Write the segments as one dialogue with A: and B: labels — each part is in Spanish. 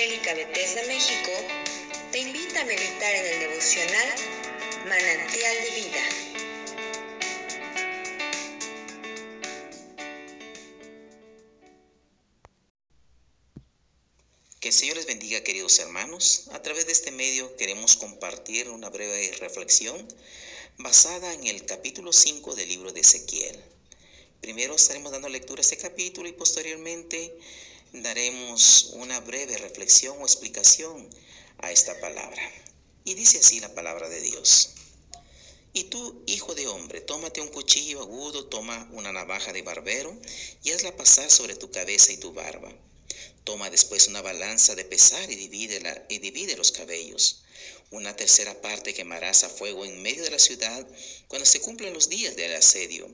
A: Evangélica Bethesda México te invita a meditar en el devocional Manantial de Vida.
B: Que el Señor les bendiga, queridos hermanos. A través de este medio queremos compartir una breve reflexión basada en el capítulo 5 del libro de Ezequiel. Primero estaremos dando lectura a este capítulo y posteriormente daremos una breve reflexión o explicación a esta palabra. Y dice así la palabra de Dios. Y tú, hijo de hombre, tómate un cuchillo agudo, toma una navaja de barbero y hazla pasar sobre tu cabeza y tu barba. Toma después una balanza de pesar y divide, y divide los cabellos. Una tercera parte quemarás a fuego en medio de la ciudad cuando se cumplan los días del asedio.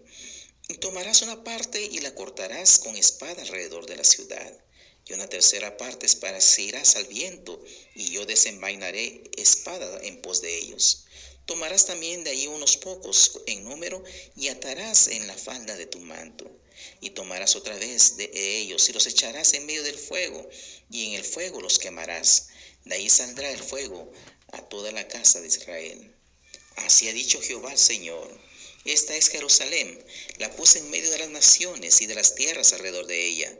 B: Tomarás una parte y la cortarás con espada alrededor de la ciudad y una tercera parte esparcirás al viento, y yo desenvainaré espada en pos de ellos. Tomarás también de ahí unos pocos en número y atarás en la falda de tu manto. Y tomarás otra vez de ellos y los echarás en medio del fuego, y en el fuego los quemarás. De ahí saldrá el fuego a toda la casa de Israel. Así ha dicho Jehová Señor esta es Jerusalén. La puse en medio de las naciones y de las tierras alrededor de ella.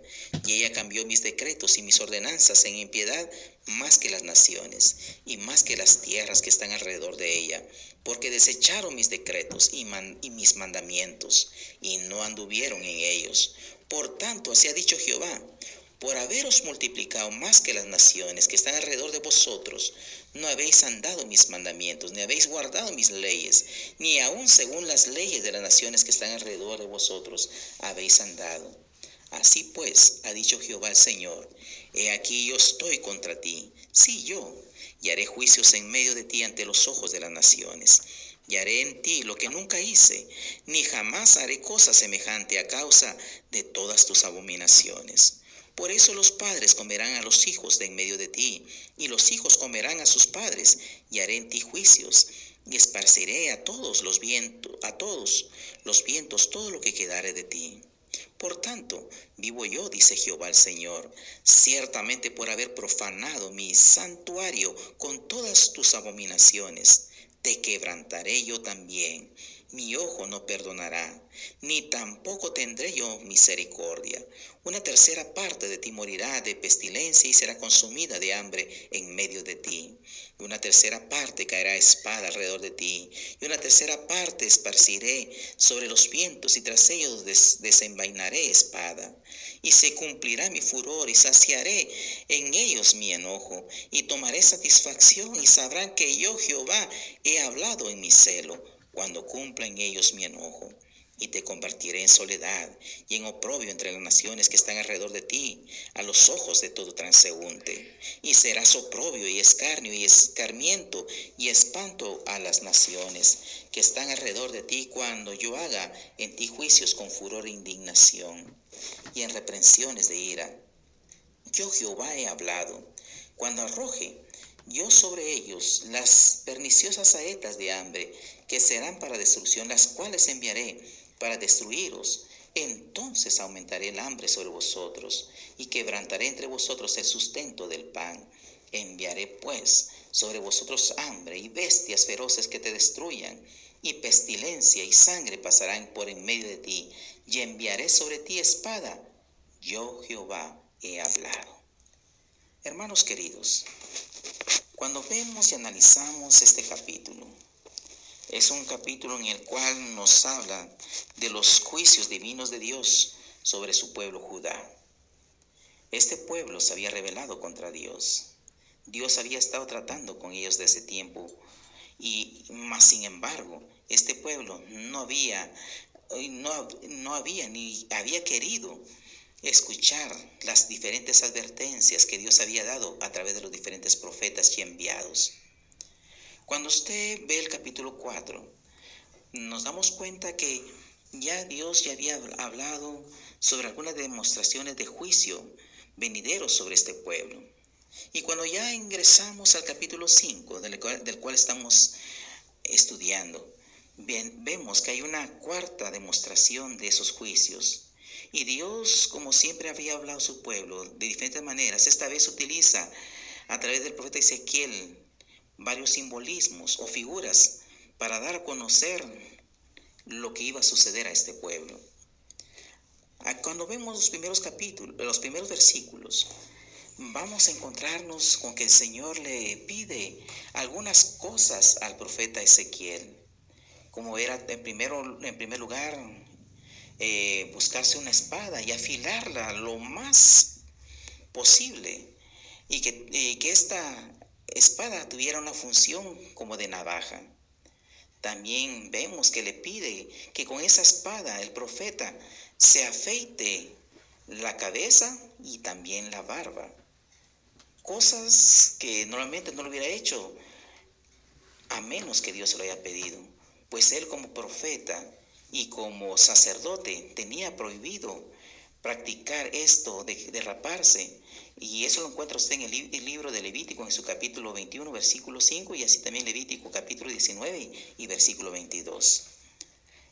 B: Y ella cambió mis decretos y mis ordenanzas en impiedad más que las naciones y más que las tierras que están alrededor de ella, porque desecharon mis decretos y, y mis mandamientos y no anduvieron en ellos. Por tanto, así ha dicho Jehová, por haberos multiplicado más que las naciones que están alrededor de vosotros, no habéis andado mis mandamientos, ni habéis guardado mis leyes, ni aun según las leyes de las naciones que están alrededor de vosotros habéis andado. Así pues, ha dicho Jehová el Señor, he aquí yo estoy contra ti, sí yo, y haré juicios en medio de ti ante los ojos de las naciones. Y haré en ti lo que nunca hice, ni jamás haré cosa semejante a causa de todas tus abominaciones. Por eso los padres comerán a los hijos de en medio de ti, y los hijos comerán a sus padres, y haré en ti juicios, y esparciré a todos los vientos, a todos los vientos todo lo que quedare de ti. Por tanto, vivo yo, dice Jehová el Señor, ciertamente por haber profanado mi santuario con todas tus abominaciones, te quebrantaré yo también mi ojo no perdonará, ni tampoco tendré yo misericordia. Una tercera parte de ti morirá de pestilencia y será consumida de hambre en medio de ti. Una tercera parte caerá espada alrededor de ti, y una tercera parte esparciré sobre los vientos, y tras ellos desenvainaré espada. Y se cumplirá mi furor, y saciaré en ellos mi enojo, y tomaré satisfacción, y sabrán que yo Jehová he hablado en mi celo cuando cumpla en ellos mi enojo. Y te convertiré en soledad y en oprobio entre las naciones que están alrededor de ti, a los ojos de todo transeúnte. Y serás oprobio y escarnio y escarmiento y espanto a las naciones que están alrededor de ti cuando yo haga en ti juicios con furor e indignación y en reprensiones de ira. Yo Jehová he hablado. Cuando arroje yo sobre ellos las perniciosas saetas de hambre que serán para destrucción, las cuales enviaré para destruiros. Entonces aumentaré el hambre sobre vosotros y quebrantaré entre vosotros el sustento del pan. Enviaré pues sobre vosotros hambre y bestias feroces que te destruyan, y pestilencia y sangre pasarán por en medio de ti, y enviaré sobre ti espada. Yo Jehová he hablado. Hermanos queridos, cuando vemos y analizamos este capítulo, es un capítulo en el cual nos habla de los juicios divinos de Dios sobre su pueblo Judá. Este pueblo se había rebelado contra Dios. Dios había estado tratando con ellos desde tiempo y más sin embargo, este pueblo no había no, no había ni había querido escuchar las diferentes advertencias que Dios había dado a través de los diferentes profetas y enviados. Cuando usted ve el capítulo 4, nos damos cuenta que ya Dios ya había hablado sobre algunas demostraciones de juicio venideros sobre este pueblo. Y cuando ya ingresamos al capítulo 5, del cual, del cual estamos estudiando, vemos que hay una cuarta demostración de esos juicios. Y Dios, como siempre había hablado a su pueblo de diferentes maneras, esta vez utiliza a través del profeta Ezequiel varios simbolismos o figuras para dar a conocer lo que iba a suceder a este pueblo. Cuando vemos los primeros capítulos, los primeros versículos, vamos a encontrarnos con que el Señor le pide algunas cosas al profeta Ezequiel, como era en, primero, en primer lugar eh, buscarse una espada y afilarla lo más posible y que, que esta espada tuviera una función como de navaja. También vemos que le pide que con esa espada el profeta se afeite la cabeza y también la barba. Cosas que normalmente no lo hubiera hecho a menos que Dios se lo haya pedido. Pues él como profeta y como sacerdote tenía prohibido practicar esto de derraparse. Y eso lo encuentra usted en el, libro de Levítico, en su capítulo 21, versículo 5, y así también Levítico, capítulo 19 y versículo 22.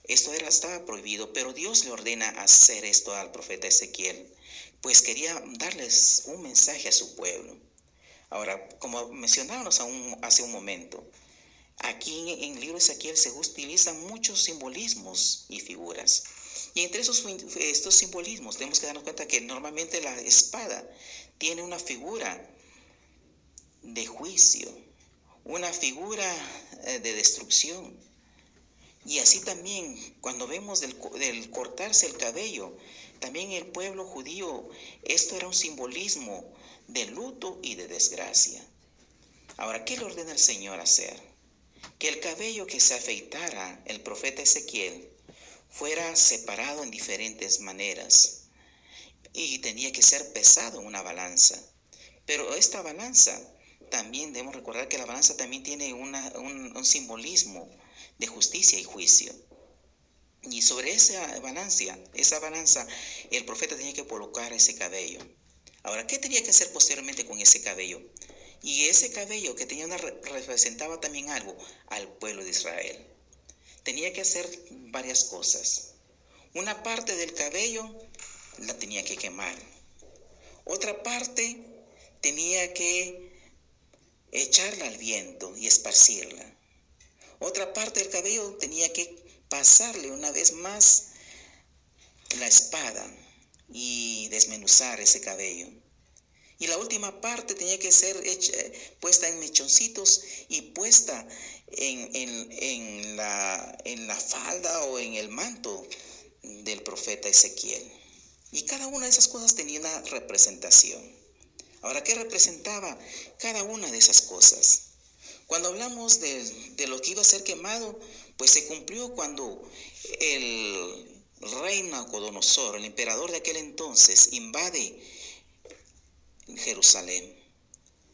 B: Esto era, estaba prohibido, pero Dios le ordena hacer esto al profeta Ezequiel, pues quería darles un mensaje a su pueblo. Ahora, como mencionábamos hace un momento, aquí en el libro de Ezequiel se utilizan muchos simbolismos y figuras. Y entre esos, estos simbolismos tenemos que darnos cuenta que normalmente la espada tiene una figura de juicio, una figura eh, de destrucción. Y así también, cuando vemos del, del, cortarse el cabello, también el pueblo judío, esto era un simbolismo de luto y de desgracia. Ahora, ¿qué le ordena el Señor hacer? Que el cabello que se afeitara el profeta Ezequiel fuera separado en diferentes maneras y tenía que ser pesado en una balanza. Pero esta balanza, también debemos recordar que la balanza también tiene un, un, simbolismo de justicia y juicio. Y sobre esa balanza, esa balanza, el profeta tenía que colocar ese cabello. Ahora, ¿qué tenía que hacer posteriormente con ese cabello? Y ese cabello que tenía una, representaba también algo al pueblo de Israel tenía que hacer varias cosas. Una parte del cabello la tenía que quemar. Otra parte tenía que echarla al viento y esparcirla. Otra parte del cabello tenía que pasarle una vez más la espada y desmenuzar ese cabello. Y la última parte tenía que ser puesta en mechoncitos y puesta en, la, en la falda o en el manto del profeta Ezequiel. Y cada una de esas cosas tenía una representación. Ahora, ¿qué representaba cada una de esas cosas? Cuando hablamos de, de, lo que iba a ser quemado, pues se cumplió cuando el rey Nabucodonosor, el emperador de aquel entonces, invade Jerusalén.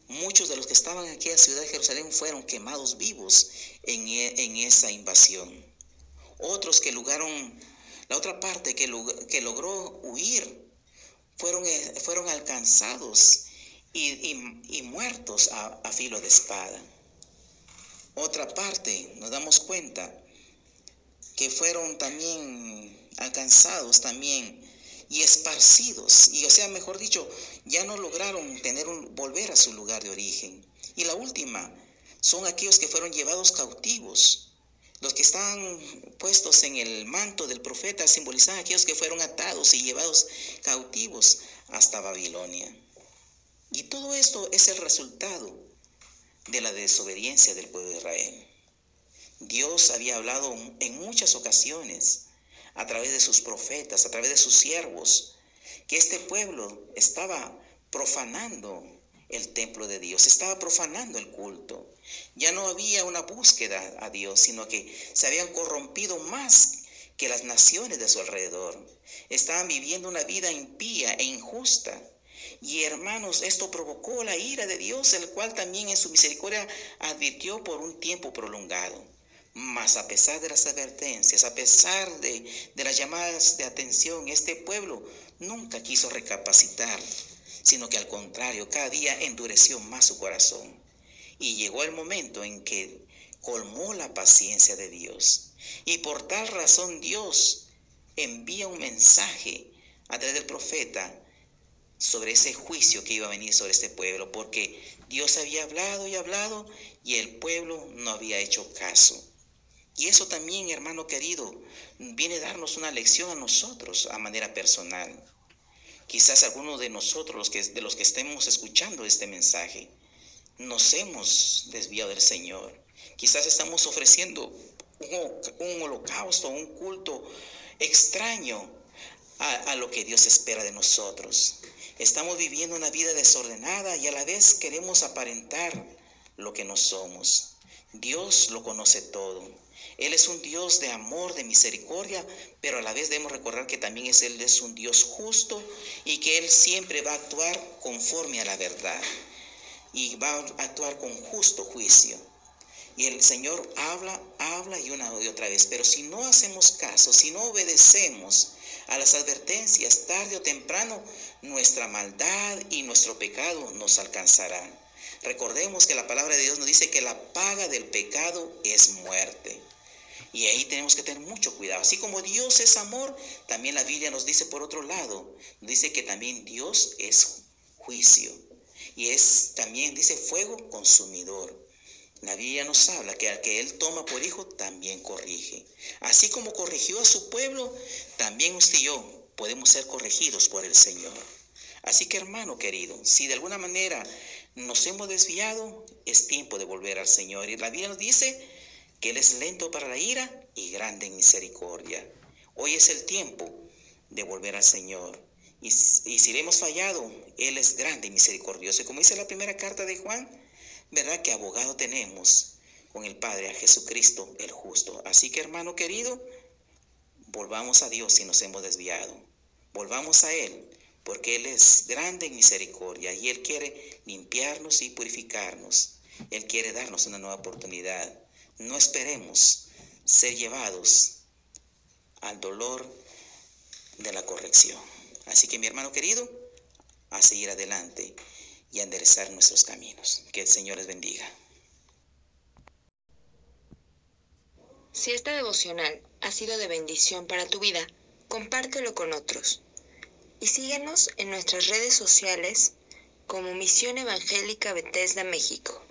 B: Muchos de los que estaban en la ciudad de Jerusalén fueron quemados vivos en, e, en esa invasión. Otros que lograron, la otra parte que, que logró huir, fueron, eh, fueron alcanzados y, y, muertos a, a filo de espada. Otra parte, nos damos cuenta que fueron también alcanzados también y esparcidos, y o sea, mejor dicho, ya no lograron tener un, volver a su lugar de origen. Y la última son aquellos que fueron llevados cautivos. Los que están puestos en el manto del profeta simbolizan aquellos que fueron atados y llevados cautivos hasta Babilonia. Y todo esto es el resultado de la desobediencia del pueblo de Israel. Dios había hablado en muchas ocasiones a través de sus profetas, a través de sus siervos, que este pueblo estaba profanando el templo de Dios, estaba profanando el culto. Ya no había una búsqueda a Dios, sino que se habían corrompido más que las naciones de su alrededor. Estaban viviendo una vida impía e injusta. Y hermanos, esto provocó la ira de Dios, el cual también en su misericordia advirtió por un tiempo prolongado. Mas a pesar de las advertencias, a pesar de, de, las llamadas de atención, este pueblo nunca quiso recapacitar, sino que al contrario, cada día endureció más su corazón. Y llegó el momento en que colmó la paciencia de Dios. Y por tal razón Dios envía un mensaje a través del profeta sobre ese juicio que iba a venir sobre este pueblo, porque Dios había hablado y hablado y el pueblo no había hecho caso. Y eso también, hermano querido, viene a darnos una lección a nosotros a manera personal. Quizás algunos de nosotros, los que, de los que estemos escuchando este mensaje, nos hemos desviado del Señor. Quizás estamos ofreciendo un, un holocausto, un culto extraño a, lo que Dios espera de nosotros. Estamos viviendo una vida desordenada y a la vez queremos aparentar lo que no somos. Dios lo conoce todo. Él es un Dios de amor, de misericordia, pero a la vez debemos recordar que también es Él es un Dios justo y que Él siempre va a actuar conforme a la verdad y va a actuar con justo juicio. Y el Señor habla, habla y una y otra vez. Pero si no hacemos caso, si no obedecemos a las advertencias tarde o temprano, nuestra maldad y nuestro pecado nos alcanzará. Recordemos que la palabra de Dios nos dice que la paga del pecado es muerte. Y ahí tenemos que tener mucho cuidado. Así como Dios es amor, también la Biblia nos dice por otro lado, dice que también Dios es juicio. Y es también, dice, fuego consumidor. La Biblia nos habla que al que Él toma por hijo, también corrige. Así como corrigió a su pueblo, también usted y yo podemos ser corregidos por el Señor. Así que hermano querido, si de alguna manera nos hemos desviado, es tiempo de volver al Señor. Y la Biblia nos dice que Él es lento para la ira y grande en misericordia. Hoy es el tiempo de volver al Señor. Y, si hemos fallado, Él es grande y misericordioso. Y como dice la primera carta de Juan, ¿verdad que abogado tenemos con el Padre, a Jesucristo el justo? Así que hermano querido, volvamos a Dios si nos hemos desviado. Volvamos a Él, porque Él es grande en misericordia y Él quiere limpiarnos y purificarnos. Él quiere darnos una nueva oportunidad. No esperemos ser llevados al dolor de la corrección. Así que mi hermano querido, a seguir adelante y a enderezar nuestros caminos. Que el Señor les bendiga.
A: Si esta devocional ha sido de bendición para tu vida, compártelo con otros. Y síguenos en nuestras redes sociales como Misión Evangélica Bethesda México.